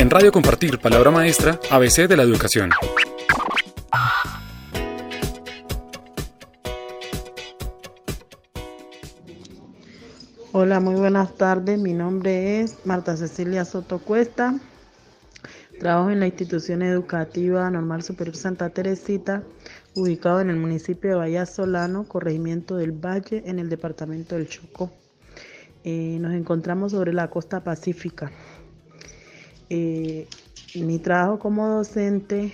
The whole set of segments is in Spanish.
En Radio Compartir, palabra maestra, ABC de la educación. Hola, muy buenas tardes. Mi nombre es Marta Cecilia Soto Cuesta. Trabajo en la institución educativa Normal Superior Santa Teresita, ubicado en el municipio de Bahía Solano, corregimiento del Valle, en el departamento del Chocó. Eh, nos encontramos sobre la costa pacífica. Eh, mi trabajo como docente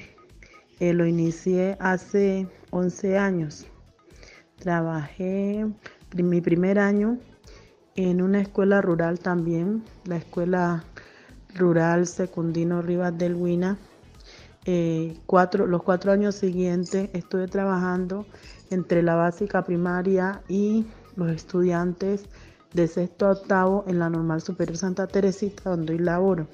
eh, lo inicié hace 11 años. Trabajé mi primer año en una escuela rural también, la escuela rural Secundino Rivas del Huina. cuatro, los cuatro años siguientes estuve trabajando entre la básica primaria y los estudiantes de sexto a octavo en la Normal Superior Santa Teresita, donde hoy laboro.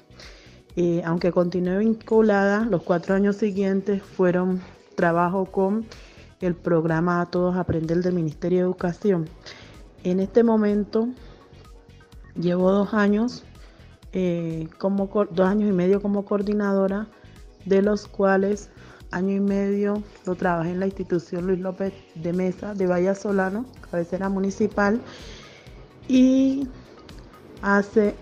Aunque continué vinculada, los cuatro años siguientes fueron trabajo con el programa A Todos Aprender del Ministerio de Educación. En este momento llevo dos años, eh, como, dos años y medio como coordinadora, de los cuales año y medio lo trabajé en la institución Luis López de Mesa de Valle Solano, cabecera municipal, y hace,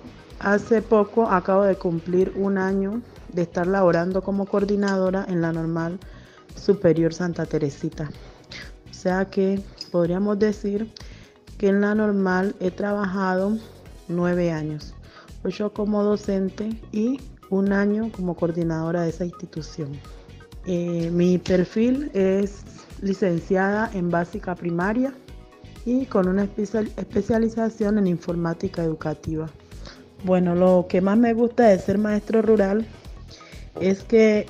hace poco acabo de cumplir un año de estar laborando como coordinadora en la normal superior Santa Teresita. O sea que podríamos decir que en la normal he trabajado nueve años, ocho como docente y un año como coordinadora de esa institución. Eh, mi perfil es licenciada en básica primaria y con una especialización en informática educativa. Bueno, lo que más me gusta de ser maestro rural es que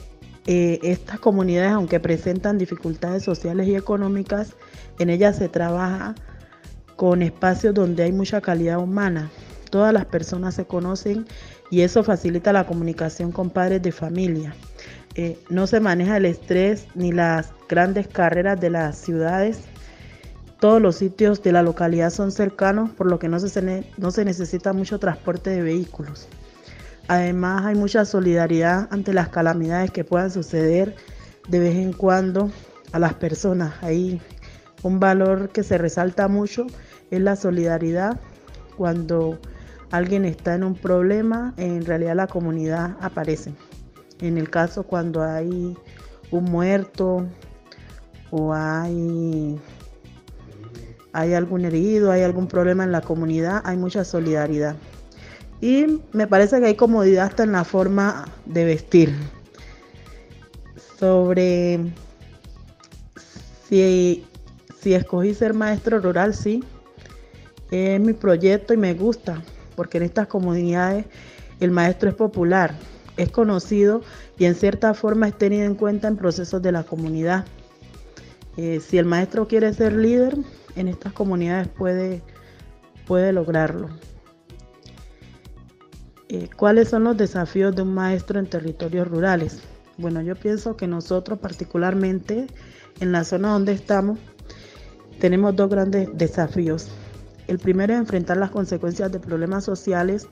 eh, estas comunidades, aunque presentan dificultades sociales y económicas, en ellas se trabaja con espacios donde hay mucha calidad humana. Todas las personas se conocen y eso facilita la comunicación con padres de familia. Eh, no se maneja el estrés ni las grandes carreras de las ciudades todos los sitios de la localidad son cercanos, por lo que no se, no se necesita mucho transporte de vehículos. Además, hay mucha solidaridad ante las calamidades que puedan suceder de vez en cuando a las personas. Hay un valor que se resalta mucho, es la solidaridad. Cuando alguien está en un problema, en realidad la comunidad aparece. En el caso cuando hay un muerto o hay hay algún herido, hay algún problema en la comunidad, hay mucha solidaridad. Y me parece que hay comodidad hasta en la forma de vestir. Sobre si, si escogí ser maestro rural, sí. Es mi proyecto y me gusta, porque en estas comunidades el maestro es popular, es conocido y en cierta forma es tenido en cuenta en procesos de la comunidad. Eh, si el maestro quiere ser líder, en estas comunidades puede, puede lograrlo. Eh, ¿Cuáles son los desafíos de un maestro en territorios rurales? Bueno, yo pienso que nosotros particularmente en la zona donde estamos tenemos dos grandes desafíos. El primero es enfrentar las consecuencias de problemas sociales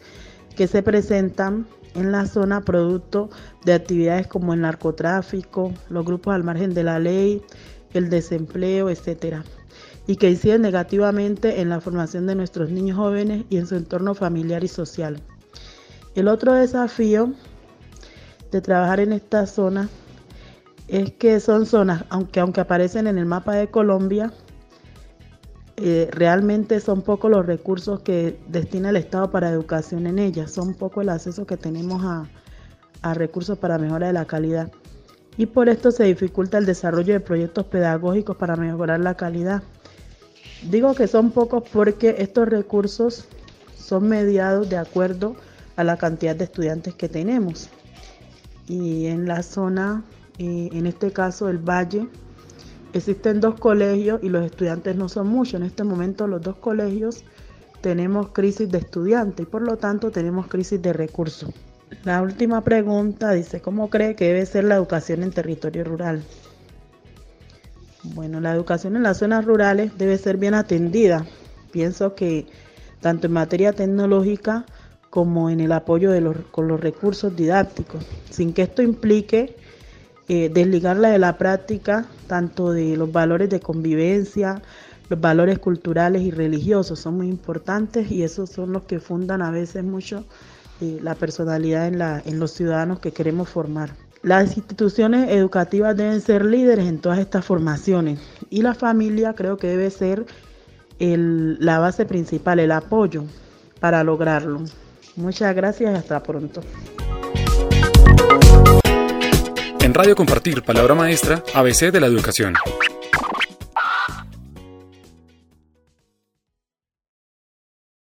que se presentan en la zona producto de actividades como el narcotráfico, los grupos al margen de la ley, el desempleo, etcétera y que inciden negativamente en la formación de nuestros niños jóvenes y en su entorno familiar y social. El otro desafío de trabajar en esta zona es que son zonas, aunque, aunque aparecen en el mapa de Colombia, eh, realmente son pocos los recursos que destina el Estado para educación en ellas, son poco el acceso que tenemos a, a recursos para mejora de la calidad. Y por esto se dificulta el desarrollo de proyectos pedagógicos para mejorar la calidad. Digo que son pocos porque estos recursos son mediados de acuerdo a la cantidad de estudiantes que tenemos. Y en la zona, en este caso el Valle, existen dos colegios y los estudiantes no son muchos. En este momento los dos colegios tenemos crisis de estudiantes y por lo tanto tenemos crisis de recursos. La última pregunta dice, ¿cómo cree que debe ser la educación en territorio rural? Bueno, la educación en las zonas rurales debe ser bien atendida. Pienso que tanto en materia tecnológica como en el apoyo de los, con los recursos didácticos, sin que esto implique eh, desligarla de la práctica tanto de los valores de convivencia, los valores culturales y religiosos son muy importantes y esos son los que fundan a veces mucho la personalidad en, la, en los ciudadanos que queremos formar. Las instituciones educativas deben ser líderes en todas estas formaciones y la familia creo que debe ser el, la base principal, el apoyo para lograrlo. Muchas gracias y hasta pronto. En Radio Compartir, Palabra Maestra, ABC de la Educación.